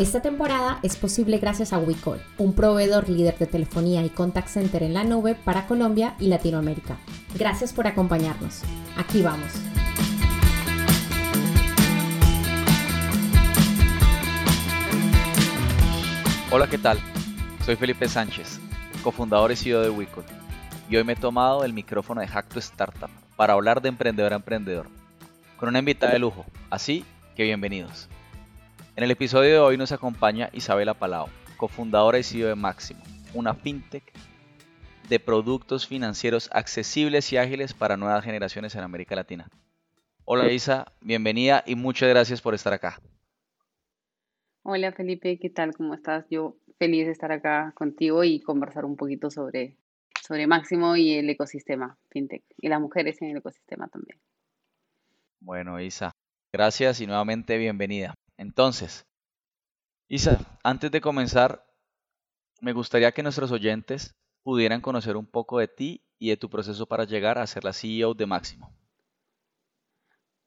Esta temporada es posible gracias a WeCall, un proveedor líder de telefonía y contact center en la nube para Colombia y Latinoamérica. Gracias por acompañarnos. Aquí vamos. Hola, ¿qué tal? Soy Felipe Sánchez, cofundador y CEO de WeCall, y hoy me he tomado el micrófono de Hack to Startup para hablar de emprendedor a emprendedor, con una invitada de lujo, así que bienvenidos. En el episodio de hoy nos acompaña Isabela Palau, cofundadora y CEO de Máximo, una fintech de productos financieros accesibles y ágiles para nuevas generaciones en América Latina. Hola Isa, bienvenida y muchas gracias por estar acá. Hola Felipe, ¿qué tal? ¿Cómo estás? Yo feliz de estar acá contigo y conversar un poquito sobre, sobre Máximo y el ecosistema fintech y las mujeres en el ecosistema también. Bueno, Isa, gracias y nuevamente bienvenida. Entonces, Isa, antes de comenzar, me gustaría que nuestros oyentes pudieran conocer un poco de ti y de tu proceso para llegar a ser la CEO de Máximo.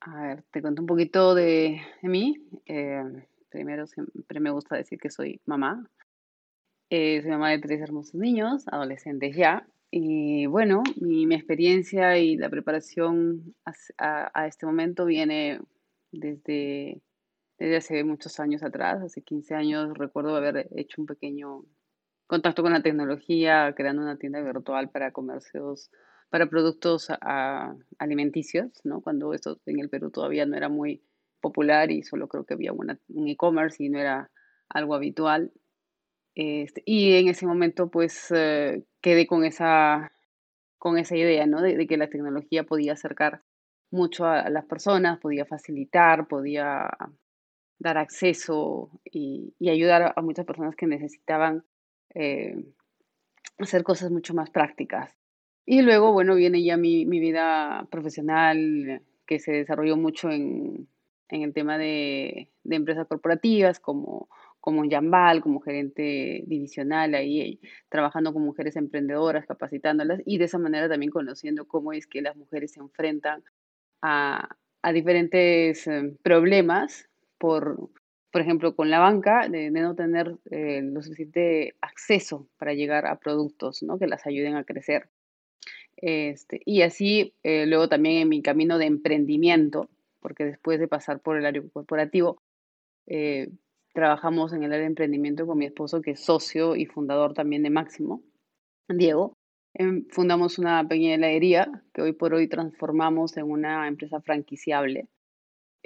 A ver, te cuento un poquito de, mí. Eh, primero, siempre me gusta decir que soy mamá. Eh, soy mamá de tres hermosos niños, adolescentes ya. Y bueno, mi, experiencia y la preparación a este momento viene desde desde hace muchos años atrás, hace 15 años recuerdo haber hecho un pequeño contacto con la tecnología, creando una tienda virtual para comercios, para productos alimenticios, ¿no? Cuando esto en el Perú todavía no era muy popular y solo creo que había un e-commerce y no era algo habitual. Este, y en ese momento pues eh, quedé con esa, con esa idea, ¿no? De, de, que la tecnología podía acercar mucho a las personas, podía facilitar, podía dar acceso y, ayudar a muchas personas que necesitaban eh, hacer cosas mucho más prácticas. Y luego, bueno, viene ya mi, vida profesional que se desarrolló mucho en, el tema de, empresas corporativas como, como Yambal, como gerente divisional, ahí trabajando con mujeres emprendedoras, capacitándolas y de esa manera también conociendo cómo es que las mujeres se enfrentan a, diferentes eh, problemas por, por ejemplo, con la banca, de, no tener eh, lo suficiente acceso para llegar a productos ¿no? que las ayuden a crecer. Este, y así, eh, luego también en mi camino de emprendimiento, porque después de pasar por el área corporativo, eh, trabajamos en el área de emprendimiento con mi esposo, que es socio y fundador también de Máximo, Diego. Em, fundamos una pequeña heladería que hoy por hoy transformamos en una empresa franquiciable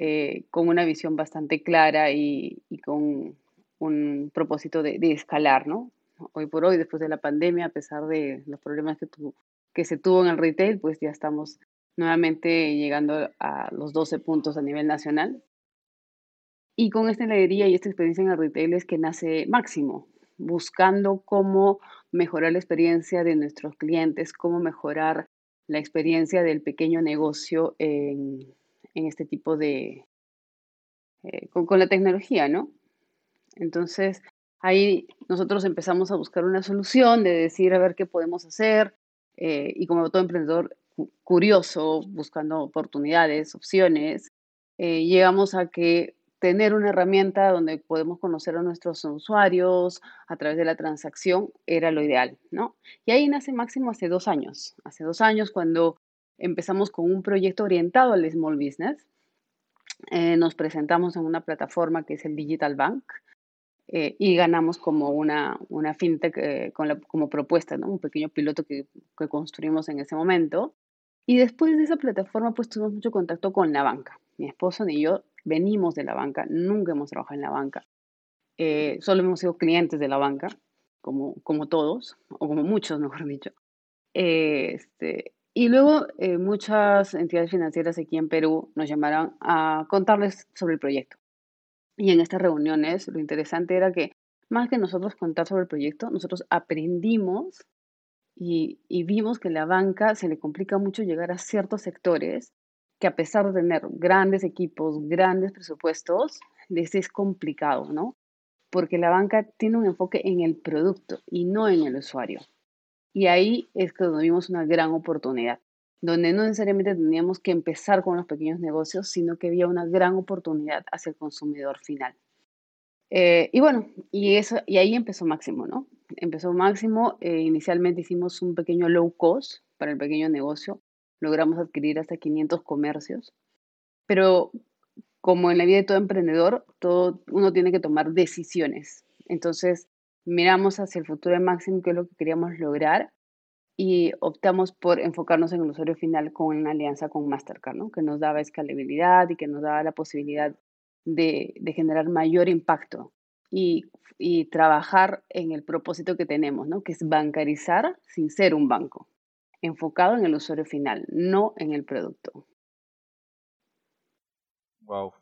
eh, con una visión bastante clara y, con un propósito de, escalar, ¿no? Hoy por hoy, después de la pandemia, a pesar de los problemas que, que se tuvo en el retail, pues ya estamos nuevamente llegando a los 12 puntos a nivel nacional. Y con esta heladería y esta experiencia en el retail es que nace Máximo, buscando cómo mejorar la experiencia de nuestros clientes, cómo mejorar la experiencia del pequeño negocio en, en este tipo de, eh, con, la tecnología, ¿no? Entonces, ahí nosotros empezamos a buscar una solución de decir, a ver qué podemos hacer, eh, y como todo emprendedor curioso, buscando oportunidades, opciones, eh, llegamos a que tener una herramienta donde podemos conocer a nuestros usuarios a través de la transacción era lo ideal, ¿no? Y ahí nace Máximo hace dos años. Hace dos años cuando empezamos con un proyecto orientado al small business. Eh, nos presentamos en una plataforma que es el Digital Bank eh, y ganamos como una, una fintech eh, con como propuesta, ¿no? un pequeño piloto que, que, construimos en ese momento. Y después de esa plataforma, pues tuvimos mucho contacto con la banca. Mi esposo ni yo venimos de la banca, nunca hemos trabajado en la banca. solo hemos sido clientes de la banca, como, como todos, o como muchos, mejor dicho. este, y luego eh, muchas entidades financieras aquí en Perú nos llamaron a contarles sobre el proyecto. Y en estas reuniones lo interesante era que más que nosotros contar sobre el proyecto, nosotros aprendimos y, y vimos que la banca se le complica mucho llegar a ciertos sectores que a pesar de tener grandes equipos, grandes presupuestos, les es complicado, ¿no? Porque la banca tiene un enfoque en el producto y no en el usuario. Y ahí es que donde vimos una gran oportunidad, donde no necesariamente teníamos que empezar con los pequeños negocios, sino que había una gran oportunidad hacia el consumidor final. Eh, y bueno, y, eso, y ahí empezó Máximo, ¿no? Empezó Máximo, eh, inicialmente hicimos un pequeño low cost para el pequeño negocio, logramos adquirir hasta 500 comercios, pero como en la vida de todo emprendedor, todo, uno tiene que tomar decisiones. Entonces, miramos hacia el futuro de Máximo, que es lo que queríamos lograr, y optamos por enfocarnos en el usuario final con una alianza con Mastercard, ¿no? que nos daba escalabilidad y que nos daba la posibilidad de, generar mayor impacto y, y, trabajar en el propósito que tenemos, ¿no? que es bancarizar sin ser un banco, enfocado en el usuario final, no en el producto. Wow.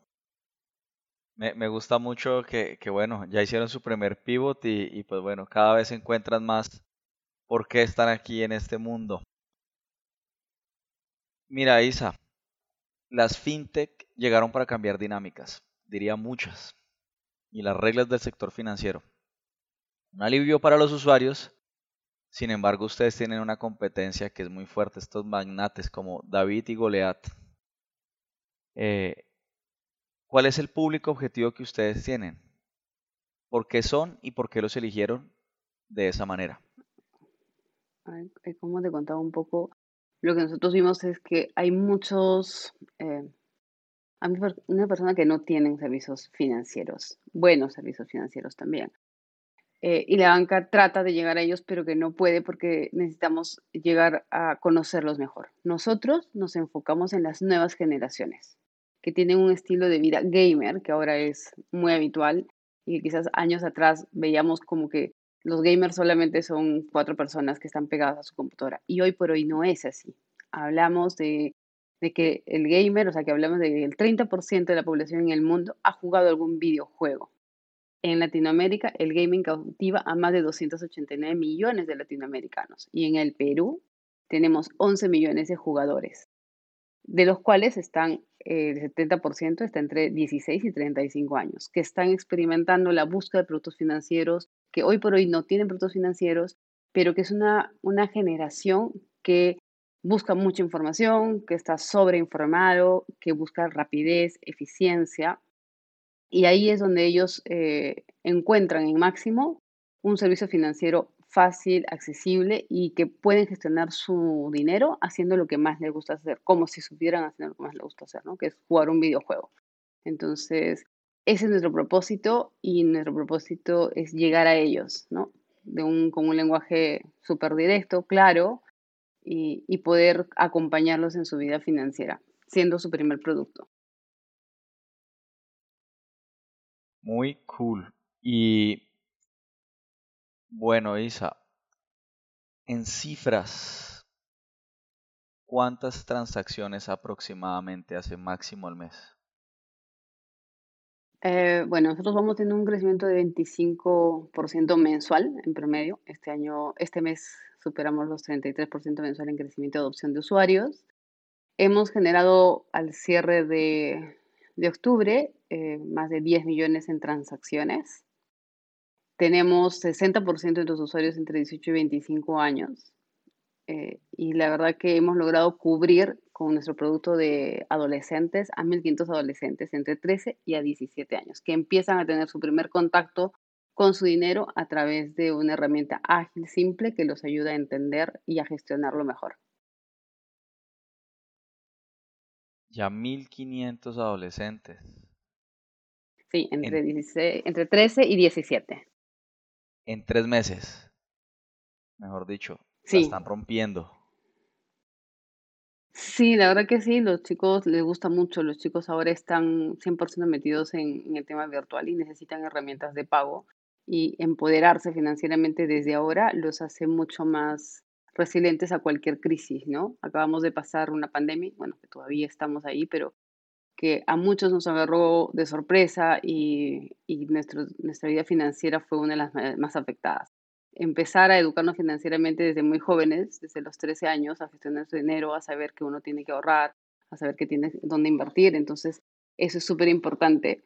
Me, gusta mucho que, que, bueno, ya hicieron su primer pivot y, y pues bueno, cada vez encuentran más por qué están aquí en este mundo. Mira, Isa, las fintech llegaron para cambiar dinámicas, diría muchas, y las reglas del sector financiero. Un alivio para los usuarios, sin embargo ustedes tienen una competencia que es muy fuerte, estos magnates como David y Goliat. Eh, ¿Cuál es el público objetivo que ustedes tienen? ¿Por qué son y por qué los eligieron de esa manera? Como te contaba un poco, lo que nosotros vimos es que hay muchos, eh, hay una persona que no tienen servicios financieros, buenos servicios financieros también. Eh, y la banca trata de llegar a ellos, pero que no puede porque necesitamos llegar a conocerlos mejor. Nosotros nos enfocamos en las nuevas generaciones que tienen un estilo de vida gamer, que ahora es muy habitual y que quizás años atrás veíamos como que los gamers solamente son cuatro personas que están pegadas a su computadora. Y hoy por hoy no es así. Hablamos de, de que el gamer, o sea, que hablamos de que el 30% de la población en el mundo ha jugado algún videojuego. En Latinoamérica, el gaming cautiva a más de 289 millones de latinoamericanos. Y en el Perú tenemos 11 millones de jugadores de los cuales están, eh, el 70% está entre 16 y 35 años, que están experimentando la búsqueda de productos financieros, que hoy por hoy no tienen productos financieros, pero que es una, una generación que busca mucha información, que está sobreinformado, que busca rapidez, eficiencia. Y ahí es donde ellos eh, encuentran en máximo un servicio financiero fácil, accesible y que pueden gestionar su dinero haciendo lo que más les gusta hacer, como si supieran hacer lo que más les gusta hacer, ¿no? Que es jugar un videojuego. Entonces, ese es nuestro propósito y nuestro propósito es llegar a ellos, ¿no? De un, con un lenguaje súper directo, claro, y, y poder acompañarlos en su vida financiera, siendo su primer producto. Muy cool. Y bueno, Isa, en cifras, ¿cuántas transacciones aproximadamente hace máximo al mes? Eh, bueno, nosotros vamos teniendo un crecimiento de 25% mensual en promedio. Este año, este mes superamos los 33% mensual en crecimiento de adopción de usuarios. Hemos generado al cierre de, octubre eh, más de 10 millones en transacciones. Tenemos 60% de los usuarios entre 18 y 25 años. Eh, y la verdad que hemos logrado cubrir con nuestro producto de adolescentes a 1.500 adolescentes entre 13 y a 17 años, que empiezan a tener su primer contacto con su dinero a través de una herramienta ágil, simple, que los ayuda a entender y a gestionarlo mejor. Ya 1.500 adolescentes. Sí, entre, entre 13 y 17 en tres meses. Mejor dicho, sí. están rompiendo. Sí, la verdad que sí, los chicos les gusta mucho, los chicos ahora están 100% metidos en, el tema virtual y necesitan herramientas de pago y empoderarse financieramente desde ahora los hace mucho más resilientes a cualquier crisis, ¿no? Acabamos de pasar una pandemia, bueno, que todavía estamos ahí, pero que a muchos nos agarró de sorpresa y, nuestra vida financiera fue una de las más afectadas. Empezar a educarnos financieramente desde muy jóvenes, desde los 13 años, a gestionar su dinero, a saber que uno tiene que ahorrar, a saber que tiene dónde invertir. Entonces, eso es súper importante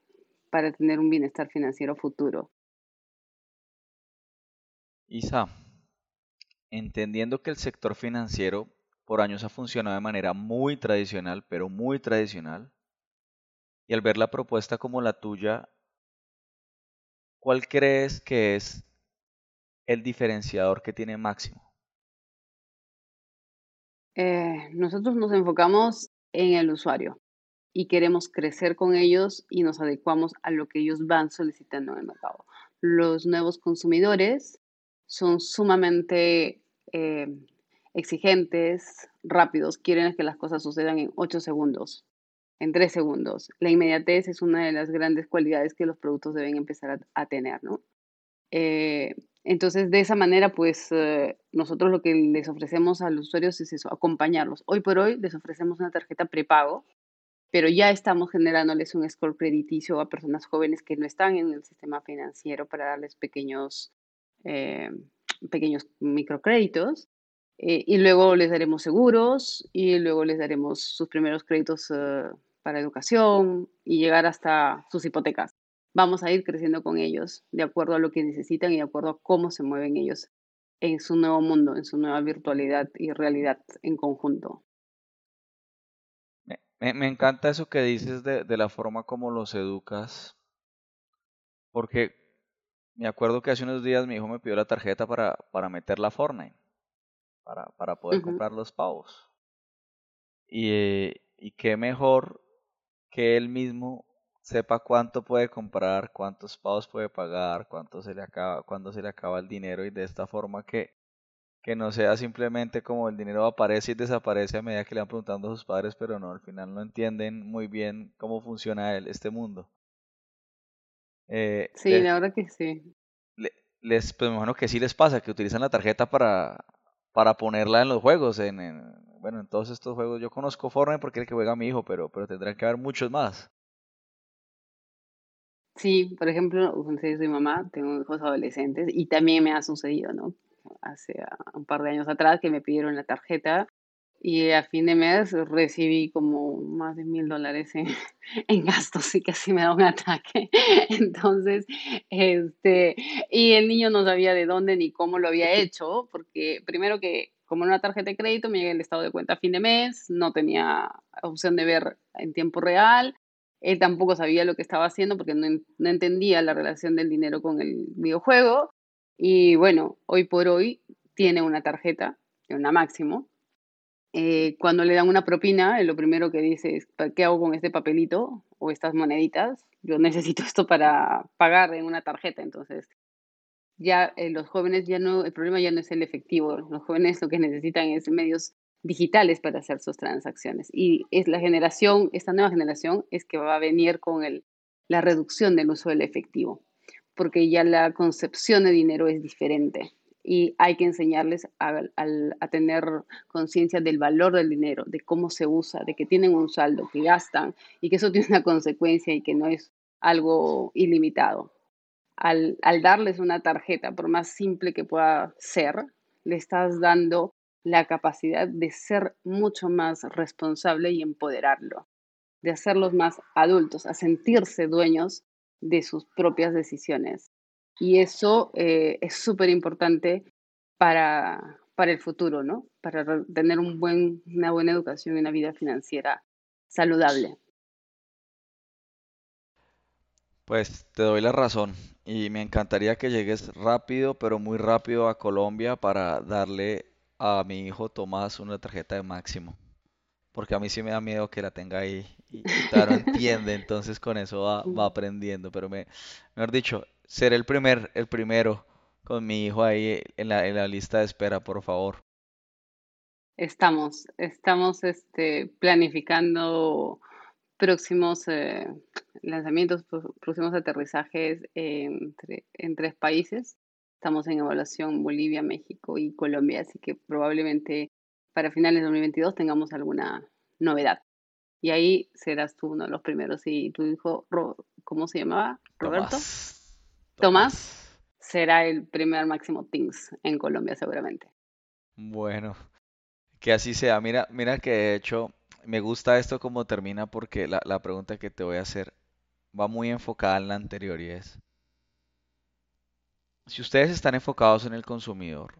para tener un bienestar financiero futuro. Isa, entendiendo que el sector financiero por años ha funcionado de manera muy tradicional, pero muy tradicional, y al ver la propuesta como la tuya, ¿cuál crees que es el diferenciador que tiene Máximo? Eh, nosotros nos enfocamos en el usuario y queremos crecer con ellos y nos adecuamos a lo que ellos van solicitando en el mercado. Los nuevos consumidores son sumamente eh, exigentes, rápidos, quieren que las cosas sucedan en 8 segundos en tres segundos. La inmediatez es una de las grandes cualidades que los productos deben empezar a, tener, ¿no? Eh, entonces, de esa manera, pues eh, nosotros lo que les ofrecemos a los usuarios es eso, acompañarlos. Hoy por hoy les ofrecemos una tarjeta prepago, pero ya estamos generándoles un score crediticio a personas jóvenes que no están en el sistema financiero para darles pequeños, eh, pequeños microcréditos. y luego les daremos seguros y luego les daremos sus primeros créditos para educación y llegar hasta sus hipotecas. Vamos a ir creciendo con ellos de acuerdo a lo que necesitan y de acuerdo a cómo se mueven ellos en su nuevo mundo, en su nueva virtualidad y realidad en conjunto. Me, encanta eso que dices de, la forma como los educas, porque me acuerdo que hace unos días mi hijo me pidió la tarjeta para, para meter la Fortnite, para, para poder comprar los pavos. Y, y qué mejor que él mismo sepa cuánto puede comprar, cuántos pagos puede pagar, cuánto se le acaba, cuándo se le acaba el dinero y de esta forma que, que no sea simplemente como el dinero aparece y desaparece a medida que le van preguntando a sus padres, pero no, al final no entienden muy bien cómo funciona el, este mundo. Eh, sí, la verdad que sí. Les, pues me que sí les pasa, que utilizan la tarjeta para, para ponerla en los juegos, en, bueno, en todos estos juegos. Yo conozco Fortnite porque es el que juega mi hijo, pero, pero tendrán que haber muchos más. Sí, por ejemplo, soy mamá, tengo hijos adolescentes y también me ha sucedido, ¿no? Hace un par de años atrás que me pidieron la tarjeta y a fin de mes recibí como más de mil dólares en, en, gastos y casi me da un ataque. Entonces, este, y el niño no sabía de dónde ni cómo lo había hecho, porque primero que como en una tarjeta de crédito me llega el estado de cuenta a fin de mes, no tenía opción de ver en tiempo real, él tampoco sabía lo que estaba haciendo porque no, entendía la relación del dinero con el videojuego. Y bueno, hoy por hoy tiene una tarjeta, una máximo, eh, cuando le dan una propina, lo primero que dice es, ¿qué hago con este papelito o estas moneditas? Yo necesito esto para pagar en una tarjeta. Entonces, ya eh, los jóvenes ya no, el problema ya no es el efectivo. Los jóvenes lo que necesitan es medios digitales para hacer sus transacciones. Y es la generación, esta nueva generación es que va a venir con el, la reducción del uso del efectivo, porque ya la concepción de dinero es diferente y hay que enseñarles a, tener conciencia del valor del dinero, de cómo se usa, de que tienen un saldo, que gastan y que eso tiene una consecuencia y que no es algo ilimitado. Al, darles una tarjeta, por más simple que pueda ser, le estás dando la capacidad de ser mucho más responsable y empoderarlo, de hacerlos más adultos, a sentirse dueños de sus propias decisiones y eso eh, es súper importante para, para el futuro, ¿no? Para tener buen, una buena educación y una vida financiera saludable. Pues te doy la razón y me encantaría que llegues rápido, pero muy rápido a Colombia para darle a mi hijo Tomás una tarjeta de máximo. Porque a mí sí me da miedo que la tenga ahí y claro, entiende, entonces con eso va, va aprendiendo. Pero me, mejor dicho, ser el primer, el primero con mi hijo ahí en la, en la lista de espera, por favor. Estamos, estamos este, planificando próximos eh, lanzamientos, próximos aterrizajes en tres países. Estamos en evaluación Bolivia, México y Colombia, así que probablemente para finales de 2022 tengamos alguna novedad. Y ahí serás tú uno de los primeros. Y tu hijo, ¿cómo se llamaba? Roberto. Tomás. será el primer máximo Things en Colombia seguramente. Bueno, que así sea. Mira, mira que de hecho me gusta esto como termina porque la, pregunta que te voy a hacer va muy enfocada en la anterior y es, si ustedes están enfocados en el consumidor,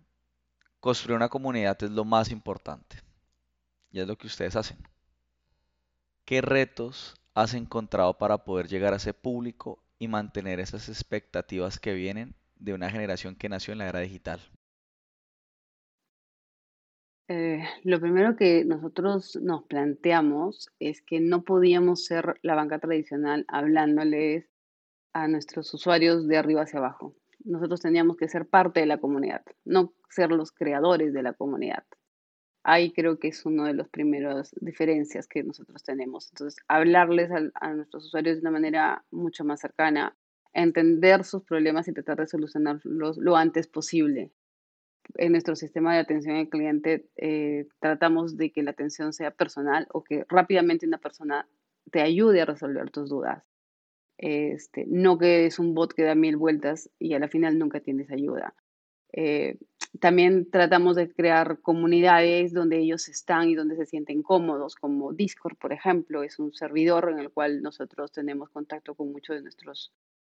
construir una comunidad es lo más importante. Y es lo que ustedes hacen. ¿Qué retos has encontrado para poder llegar a ese público y mantener esas expectativas que vienen de una generación que nació en la era digital? Eh, lo primero que nosotros nos planteamos es que no podíamos ser la banca tradicional hablándoles a nuestros usuarios de arriba hacia abajo. Nosotros teníamos que ser parte de la comunidad, no ser los creadores de la comunidad. Ahí creo que es una de las primeras diferencias que nosotros tenemos. Entonces, hablarles a, nuestros usuarios de una manera mucho más cercana, entender sus problemas y tratar de solucionarlos lo antes posible en nuestro sistema de atención al cliente eh, tratamos de que la atención sea personal o que rápidamente una persona te ayude a resolver tus dudas. Este, no que es un bot que da mil vueltas y a la final nunca tienes ayuda. Eh, también tratamos de crear comunidades donde ellos están y donde se sienten cómodos, como Discord, por ejemplo, es un servidor en el cual nosotros tenemos contacto con muchos de nuestros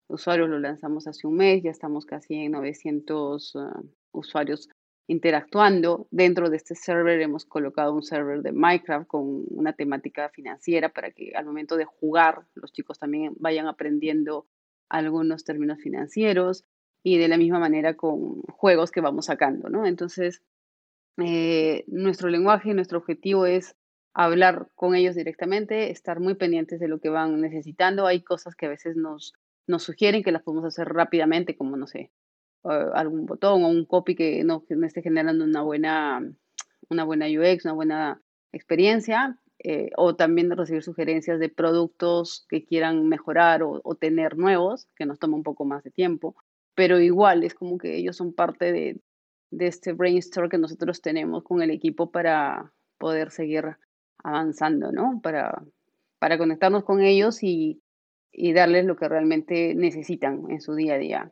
usuarios, lo lanzamos hace un mes, ya estamos casi en 900 usuarios interactuando. Dentro de este server hemos colocado un server de Minecraft con una temática financiera para que al momento de jugar los chicos también vayan aprendiendo algunos términos financieros y de la misma manera con juegos que vamos sacando, ¿no? Entonces, eh, nuestro lenguaje, nuestro objetivo es hablar con ellos directamente, estar muy pendientes de lo que van necesitando. Hay cosas que a veces nos, nos sugieren que las podemos hacer rápidamente, como, no sé, algún botón o un copy que no, esté generando una buena, una buena UX, una buena experiencia, eh, o también recibir sugerencias de productos que quieran mejorar o, tener nuevos, que nos toma un poco más de tiempo, pero igual es como que ellos son parte de, este brainstorm que nosotros tenemos con el equipo para poder seguir avanzando, ¿no? Para, para conectarnos con ellos y darles lo que realmente necesitan en su día a día.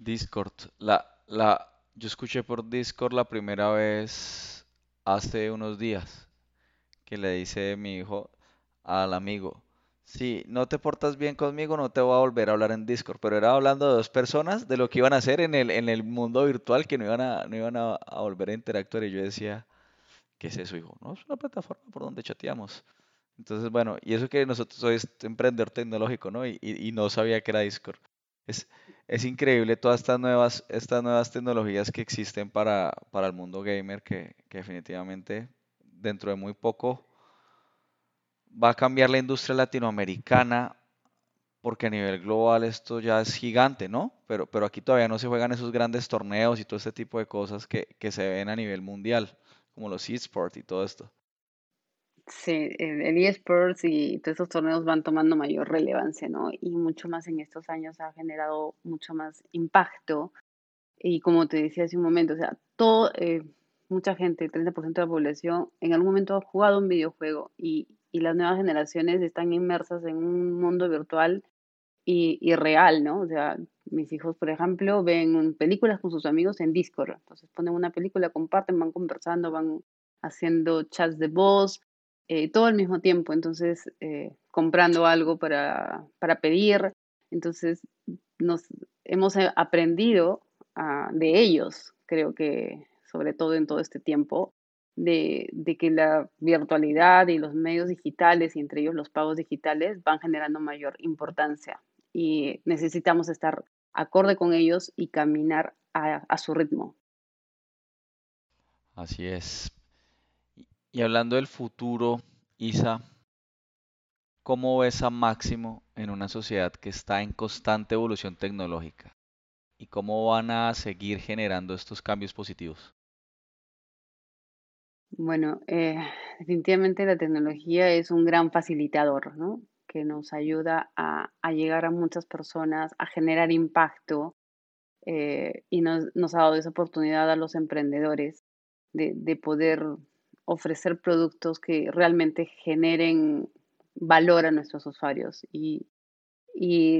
Discord. La, la, yo escuché por Discord la primera vez hace unos días que le dice mi hijo al amigo, si no te portas bien conmigo no te voy a volver a hablar en Discord, pero era hablando de dos personas, de lo que iban a hacer en el, en el mundo virtual, que no iban a, no iban a, volver a interactuar y yo decía, ¿qué es eso, hijo? No, es una plataforma por donde chateamos. Entonces, bueno, y eso que nosotros soy emprendedor tecnológico, ¿no? Y, y no sabía que era Discord. Es, increíble todas estas nuevas, tecnologías que existen para, el mundo gamer que, que, definitivamente dentro de muy poco va a cambiar la industria latinoamericana porque a nivel global esto ya es gigante, ¿no? Pero, pero aquí todavía no se juegan esos grandes torneos y todo este tipo de cosas que, que se ven a nivel mundial, como los eSports y todo esto. Sí, el, eSports y todos esos torneos van tomando mayor relevancia, ¿no? Y mucho más en estos años ha generado mucho más impacto. Y como te decía hace un momento, o sea, todo, eh, mucha gente, el 30% de la población, en algún momento ha jugado un videojuego y, y las nuevas generaciones están inmersas en un mundo virtual y, y, real, ¿no? O sea, mis hijos, por ejemplo, ven películas con sus amigos en Discord. Entonces ponen una película, comparten, van conversando, van haciendo chats de voz, eh, todo al mismo tiempo, entonces eh, comprando algo para, pedir, entonces nos hemos eh, aprendido ah, de ellos, creo que sobre todo en todo este tiempo, de, de, que la virtualidad y los medios digitales y entre ellos los pagos digitales van generando mayor importancia y necesitamos estar acorde con ellos y caminar a, a su ritmo. Así es. Y hablando del futuro, Isa, ¿cómo ves a Máximo en una sociedad que está en constante evolución tecnológica? ¿Y cómo van a seguir generando estos cambios positivos? Bueno, eh, definitivamente la tecnología es un gran facilitador, ¿no? Que nos ayuda a, llegar a muchas personas, a generar impacto eh, y nos, ha dado esa oportunidad a los emprendedores de, de poder ofrecer productos que realmente generen valor a nuestros usuarios y,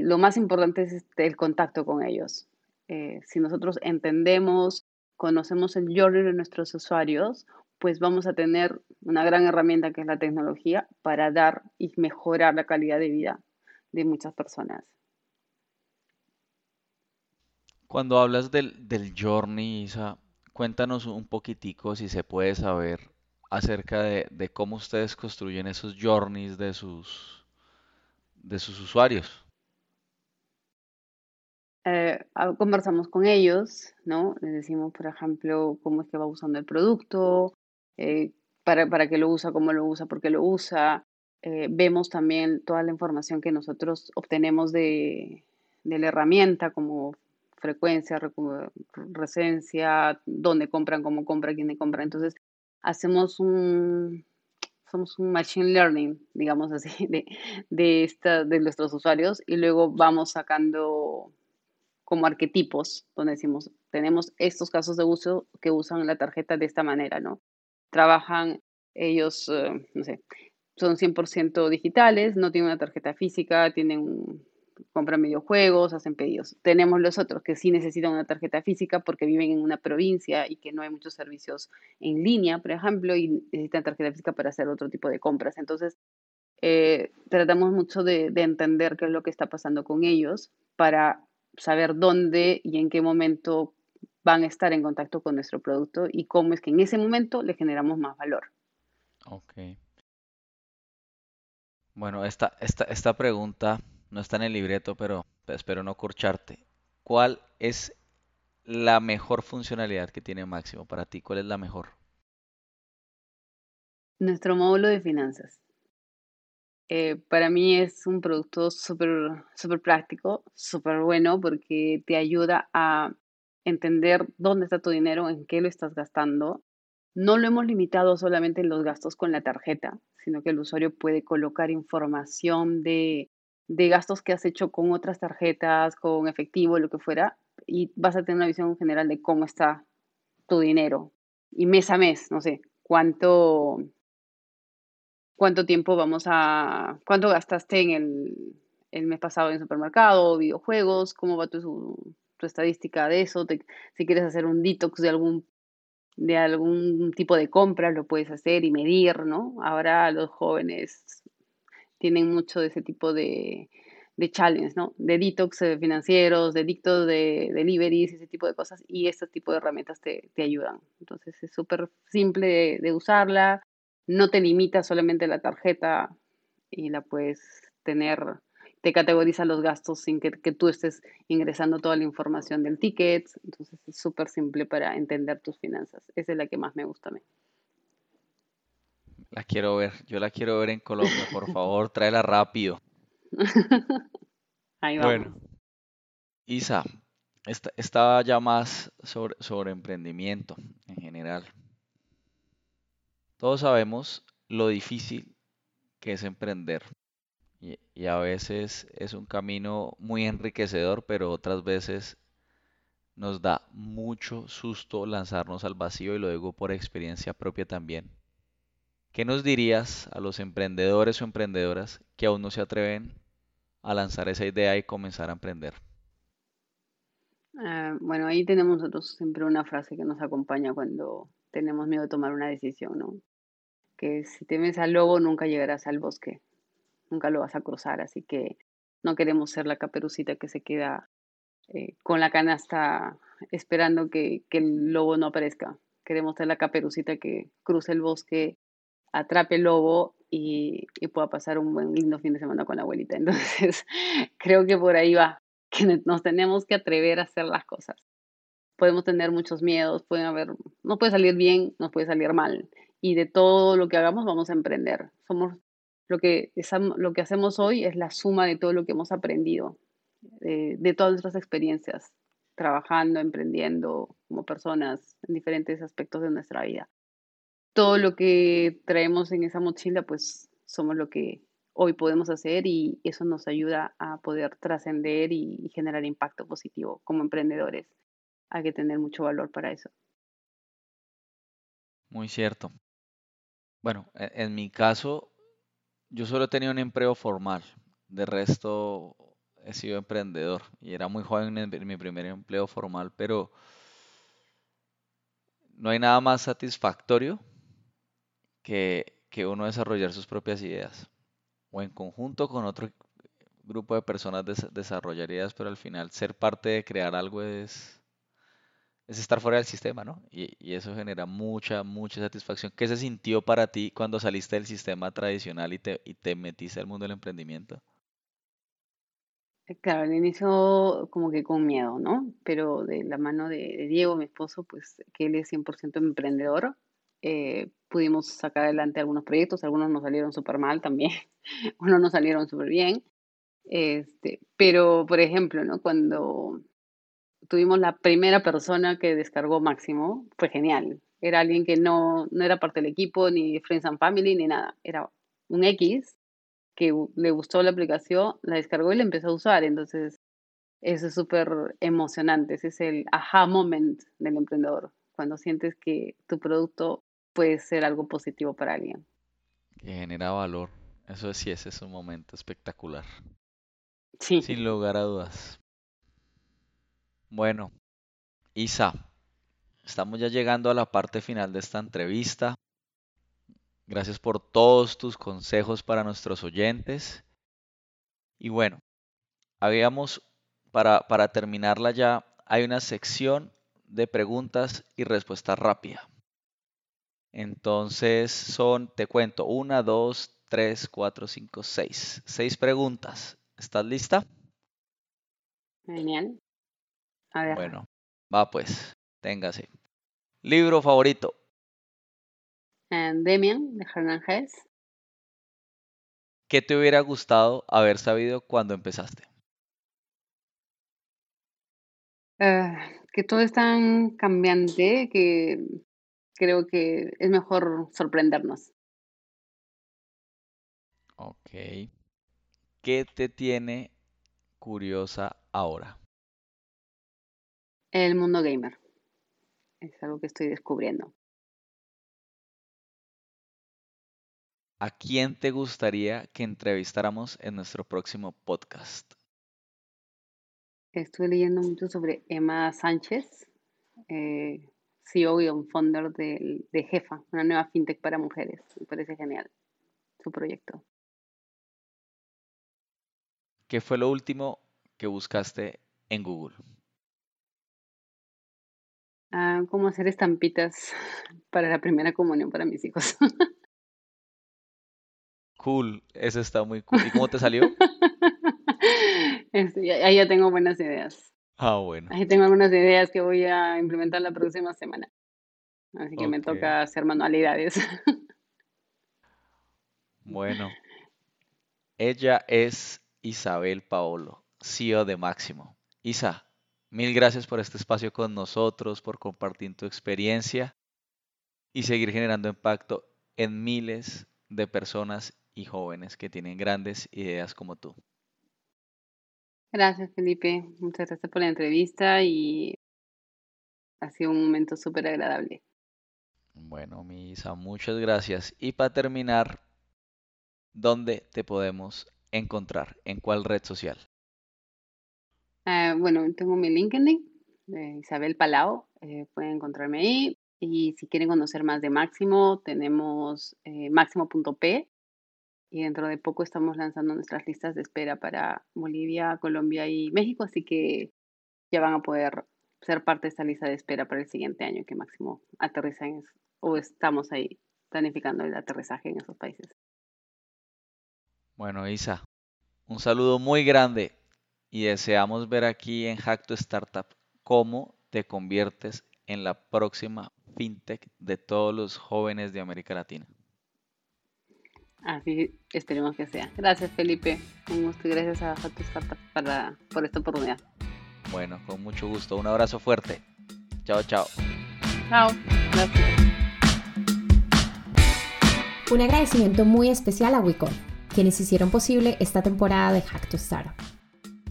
lo más importante es este, el contacto con ellos. Eh, si nosotros entendemos, conocemos el journey de nuestros usuarios, pues vamos a tener una gran herramienta que es la tecnología para dar y mejorar la calidad de vida de muchas personas. Cuando hablas del, del journey, Isa, cuéntanos un poquitico, si se puede saber, acerca de, cómo ustedes construyen esos journeys de sus, de sus usuarios. Eh, conversamos con ellos, ¿no? Les decimos, por ejemplo, cómo es que va usando el producto, eh, para, para qué lo usa, cómo lo usa, por qué lo usa. Eh, vemos también toda la información que nosotros obtenemos de, de la herramienta, como frecuencia, recencia, dónde compran, cómo compran, quién compra. Entonces, hacemos un, somos un machine learning, digamos así, de, de, esta, de nuestros usuarios y luego vamos sacando como arquetipos, donde decimos, tenemos estos casos de uso que usan la tarjeta de esta manera, ¿no? Trabajan ellos, eh, no sé, son 100% digitales, no tienen una tarjeta física, tienen compran videojuegos, hacen pedidos. Tenemos los otros que sí necesitan una tarjeta física porque viven en una provincia y que no hay muchos servicios en línea, por ejemplo, y necesitan tarjeta física para hacer otro tipo de compras. Entonces, eh, tratamos mucho de, de, entender qué es lo que está pasando con ellos para saber dónde y en qué momento van a estar en contacto con nuestro producto y cómo es que en ese momento le generamos más valor. Ok. Bueno, esta, esta, esta pregunta no está en el libreto, pero espero no corcharte. ¿Cuál es la mejor funcionalidad que tiene Máximo para ti? ¿Cuál es la mejor? Nuestro módulo de finanzas. Eh, para mí es un producto súper super práctico, súper bueno porque te ayuda a entender dónde está tu dinero, en qué lo estás gastando. No lo hemos limitado solamente en los gastos con la tarjeta, sino que el usuario puede colocar información de de gastos que has hecho con otras tarjetas, con efectivo, lo que fuera, y vas a tener una visión general de cómo está tu dinero. Y mes a mes, no sé, cuánto, cuánto tiempo vamos a, cuánto gastaste en el, el mes pasado en el supermercado, videojuegos, cómo va tu, estadística de eso, si quieres hacer un detox de algún de algún tipo de compra, lo puedes hacer y medir, ¿no? Ahora los jóvenes tienen mucho de ese tipo de, de challenge, ¿no? De detox eh, financieros, de dictos de deliveries, ese tipo de cosas, y este tipo de herramientas te, ayudan. Entonces es súper simple de, usarla, no te limita solamente la tarjeta y la puedes tener, te categoriza los gastos sin que, que tú estés ingresando toda la información del ticket, entonces es súper simple para entender tus finanzas. Esa es la que más me gusta a mí. La quiero ver, yo la quiero ver en Colombia, por favor, tráela rápido. Ahí vamos. Bueno, Isa, estaba ya más sobre, sobre emprendimiento en general. Todos sabemos lo difícil que es emprender. Y, y, a veces es un camino muy enriquecedor, pero otras veces nos da mucho susto lanzarnos al vacío y lo digo por experiencia propia también. ¿Qué nos dirías a los emprendedores o emprendedoras que aún no se atreven a lanzar esa idea y comenzar a emprender? Ah, bueno, ahí tenemos nosotros siempre una frase que nos acompaña cuando tenemos miedo de tomar una decisión, ¿no? Que si temes al lobo nunca llegarás al bosque, nunca lo vas a cruzar, así que no queremos ser la caperucita que se queda eh, con la canasta esperando que, el lobo no aparezca. Queremos ser la caperucita que cruce el bosque atrape el lobo y, pueda pasar un buen lindo fin de semana con la abuelita. Entonces, creo que por ahí va, que nos tenemos que atrever a hacer las cosas. Podemos tener muchos miedos, pueden haber, no puede salir bien, nos puede salir mal. Y de todo lo que hagamos vamos a emprender. Somos lo que, lo que hacemos hoy es la suma de todo lo que hemos aprendido, de, de todas nuestras experiencias, trabajando, emprendiendo como personas en diferentes aspectos de nuestra vida todo lo que traemos en esa mochila, pues somos lo que hoy podemos hacer y eso nos ayuda a poder trascender y, generar impacto positivo como emprendedores. Hay que tener mucho valor para eso. Muy cierto. Bueno, e, en mi caso, yo solo tenido un empleo formal. De resto, he sido emprendedor y era muy joven en mi primer empleo formal, pero no hay nada más satisfactorio que, uno desarrollar sus propias ideas o en conjunto con otro grupo de personas desarrollar ideas, pero al final ser parte de crear algo es, es estar fuera del sistema, ¿no? Y, eso genera mucha, mucha satisfacción. ¿Qué se sintió para ti cuando saliste del sistema tradicional y te, y te metiste al mundo del emprendimiento? Eh, claro, al inicio como que con miedo, ¿no? Pero de la mano de, Diego, mi esposo, pues que él es 100% emprendedor, eh, pudimos sacar adelante algunos proyectos, algunos nos salieron súper mal también, unos nos salieron súper bien. Este, pero, por ejemplo, ¿no? Cuando tuvimos la primera persona que descargó Máximo, fue genial. Era alguien que no, no era parte del equipo, ni Friends and Family, ni nada. Era un X que le gustó la aplicación, la descargó y la empezó a usar. Entonces, eso es súper emocionante. Ese es el aha moment del emprendedor, cuando sientes que tu producto puede ser algo positivo para alguien. Que genera valor. Eso sí, ese es un momento espectacular. Sí. Sin lugar a dudas. Bueno, Isa, estamos ya llegando a la parte final de esta entrevista. Gracias por todos tus consejos para nuestros oyentes. Y bueno, habíamos, para, para terminarla ya, hay una sección de preguntas y respuestas rápida. Entonces son, te cuento, una, dos, tres, cuatro, cinco, seis. Seis preguntas. ¿Estás lista? Genial. Bueno, va pues, téngase. Libro favorito. Demian, de Hernán Hess. ¿Qué te hubiera gustado haber sabido cuando empezaste? Eh, que todo es tan cambiante que creo que es mejor sorprendernos. Ok. ¿Qué te tiene curiosa ahora? El mundo gamer. Es algo que estoy descubriendo. ¿A quién te gustaría que entrevistáramos en nuestro próximo podcast? Estoy leyendo mucho sobre Emma Sánchez, eh, CEO y founder de, de Jefa, una nueva fintech para mujeres. Me parece genial su proyecto. ¿Qué fue lo último que buscaste en Google? Ah, cómo hacer estampitas para la primera comunión para mis hijos. Cool, eso está muy cool. ¿Y cómo te salió? Este, ahí ya tengo buenas ideas. Ah, bueno. Ahí tengo algunas ideas que voy a implementar la próxima semana. Así que me toca hacer manualidades. Bueno. Ella es Isabel Paolo, CEO de Máximo. Isa, Mil gracias por este espacio con nosotros, por compartir tu experiencia y seguir generando impacto en miles de personas y jóvenes que tienen grandes ideas como tú. Gracias, Felipe. Muchas gracias por la entrevista y ha sido un momento súper agradable. Bueno, Misa, muchas gracias. Y para terminar, ¿dónde te podemos encontrar? ¿En cuál red social? Ah, bueno, tengo mi LinkedIn, de Isabel Palau, eh, pueden encontrarme ahí. Y si quieren conocer más de Máximo, tenemos eh, máximo.p y dentro de poco estamos lanzando nuestras listas de espera para Bolivia, Colombia y México, así que ya van a poder ser parte de esta lista de espera para el siguiente año que Máximo aterriza en o estamos ahí planificando el aterrizaje en esos países. Bueno, Isa, un saludo muy grande y deseamos ver aquí en Hack to Startup cómo te conviertes en la próxima fintech de todos los jóvenes de América Latina. Así esperemos que sea. Gracias Felipe, un gusto y gracias a Hack to Startup por esta oportunidad. Bueno, con mucho gusto. Un abrazo fuerte. Chao, chao. Chao. Gracias. Un agradecimiento muy especial a Wicon, quienes hicieron posible esta temporada de Hack to Startup.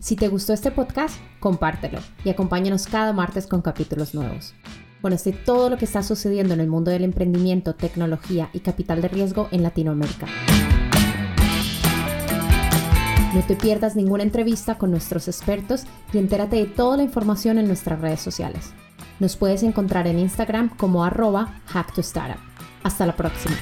Si te gustó este podcast, compártelo y acompáñanos cada martes con capítulos nuevos. Conoce todo lo que está sucediendo en el mundo del emprendimiento, tecnología y capital de riesgo en Latinoamérica. No te pierdas ninguna entrevista con nuestros expertos y entérate de toda la información en nuestras redes sociales. Nos puedes encontrar en Instagram como arroba hacktostartup. Hasta la próxima.